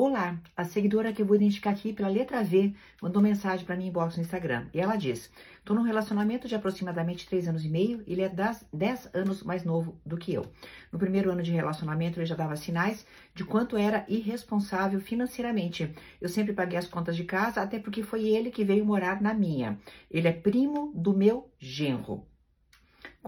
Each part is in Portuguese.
Olá, a seguidora que eu vou identificar aqui pela letra V mandou mensagem para mim inbox no Instagram. E ela diz: Tô num relacionamento de aproximadamente 3 anos e meio, ele é 10 anos mais novo do que eu. No primeiro ano de relacionamento, ele já dava sinais de quanto era irresponsável financeiramente. Eu sempre paguei as contas de casa, até porque foi ele que veio morar na minha. Ele é primo do meu genro.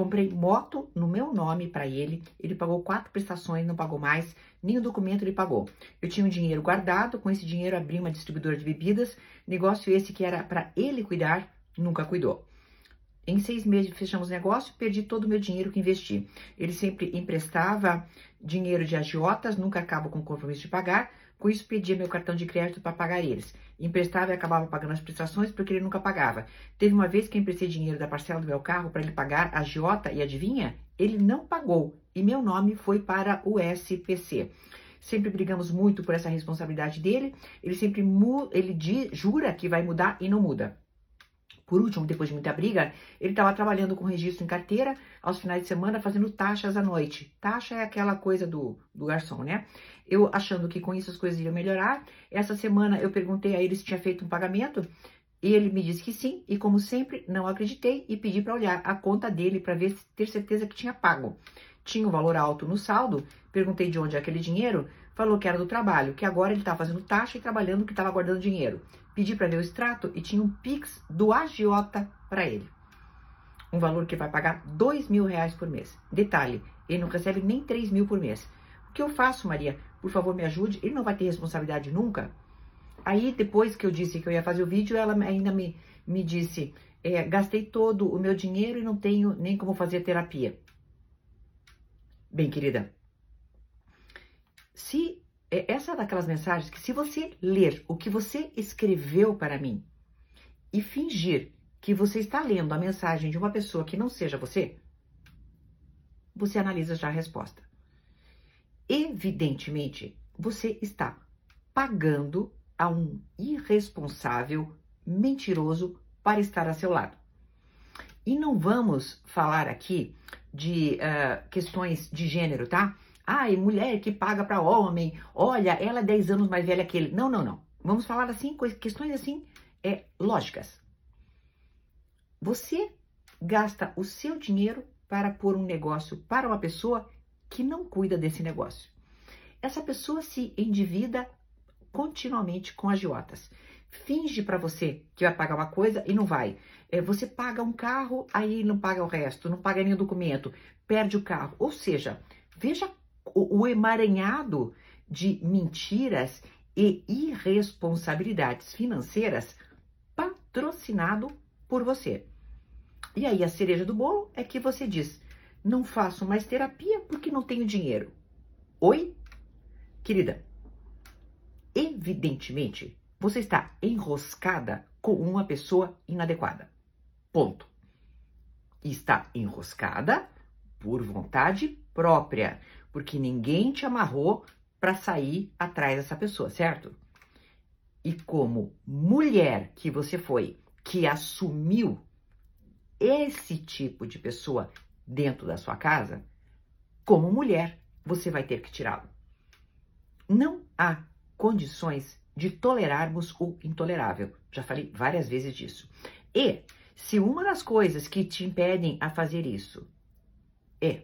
Comprei moto no meu nome para ele. Ele pagou quatro prestações, não pagou mais. Nem o documento ele pagou. Eu tinha um dinheiro guardado. Com esse dinheiro abri uma distribuidora de bebidas. Negócio esse que era para ele cuidar, nunca cuidou. Em seis meses fechamos negócio, perdi todo o meu dinheiro que investi. Ele sempre emprestava dinheiro de agiotas, nunca acaba com o compromisso de pagar. Com isso, pedia meu cartão de crédito para pagar eles. Emprestava e acabava pagando as prestações porque ele nunca pagava. Teve uma vez que emprestei dinheiro da parcela do meu carro para ele pagar a agiota e adivinha? Ele não pagou e meu nome foi para o SPC. Sempre brigamos muito por essa responsabilidade dele. Ele sempre ele jura que vai mudar e não muda. Por último, depois de muita briga, ele estava trabalhando com registro em carteira, aos finais de semana fazendo taxas à noite. Taxa é aquela coisa do, do garçom, né? Eu achando que com isso as coisas iriam melhorar. Essa semana eu perguntei a ele se tinha feito um pagamento. E ele me disse que sim, e como sempre, não acreditei e pedi para olhar a conta dele para ver ter certeza que tinha pago. Tinha um valor alto no saldo, perguntei de onde é aquele dinheiro, falou que era do trabalho, que agora ele estava fazendo taxa e trabalhando que estava guardando dinheiro. Pedi para ver o extrato e tinha um Pix do agiota para ele. Um valor que vai pagar dois mil reais por mês. Detalhe, ele não recebe nem três mil por mês. O que eu faço, Maria? Por favor, me ajude. Ele não vai ter responsabilidade nunca. Aí, depois que eu disse que eu ia fazer o vídeo, ela ainda me, me disse: é, gastei todo o meu dinheiro e não tenho nem como fazer terapia. Bem, querida, se é, essa é daquelas mensagens que se você ler o que você escreveu para mim e fingir que você está lendo a mensagem de uma pessoa que não seja você, você analisa já a resposta. Evidentemente, você está pagando a um irresponsável, mentiroso para estar a seu lado. E não vamos falar aqui de uh, questões de gênero, tá? Ai, mulher que paga para homem, olha, ela é 10 anos mais velha que ele. Não, não, não. Vamos falar assim, questões assim, é, lógicas. Você gasta o seu dinheiro para pôr um negócio para uma pessoa que não cuida desse negócio. Essa pessoa se endivida continuamente com agiotas. Finge para você que vai pagar uma coisa e não vai. É, você paga um carro, aí não paga o resto, não paga nenhum documento, perde o carro. Ou seja, veja o, o emaranhado de mentiras e irresponsabilidades financeiras patrocinado por você. E aí a cereja do bolo é que você diz: não faço mais terapia porque não tenho dinheiro. Oi? Querida, evidentemente você está enroscada com uma pessoa inadequada. Ponto. Está enroscada por vontade própria porque ninguém te amarrou para sair atrás dessa pessoa, certo? E como mulher que você foi, que assumiu esse tipo de pessoa dentro da sua casa, como mulher, você vai ter que tirá-lo. Não há condições de tolerarmos o intolerável. Já falei várias vezes disso. E se uma das coisas que te impedem a fazer isso é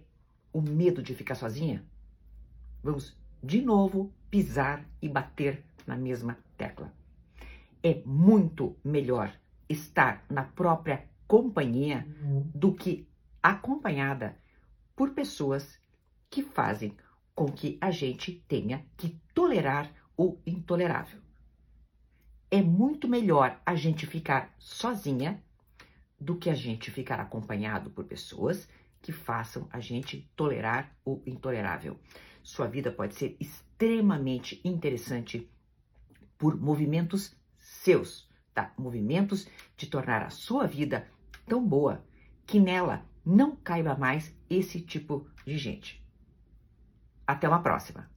o medo de ficar sozinha, vamos de novo pisar e bater na mesma tecla. É muito melhor estar na própria companhia uhum. do que acompanhada por pessoas que fazem com que a gente tenha que tolerar o intolerável. É muito melhor a gente ficar sozinha do que a gente ficar acompanhado por pessoas que façam a gente tolerar o intolerável. Sua vida pode ser extremamente interessante por movimentos seus, tá? Movimentos de tornar a sua vida tão boa que nela não caiba mais esse tipo de gente. Até uma próxima!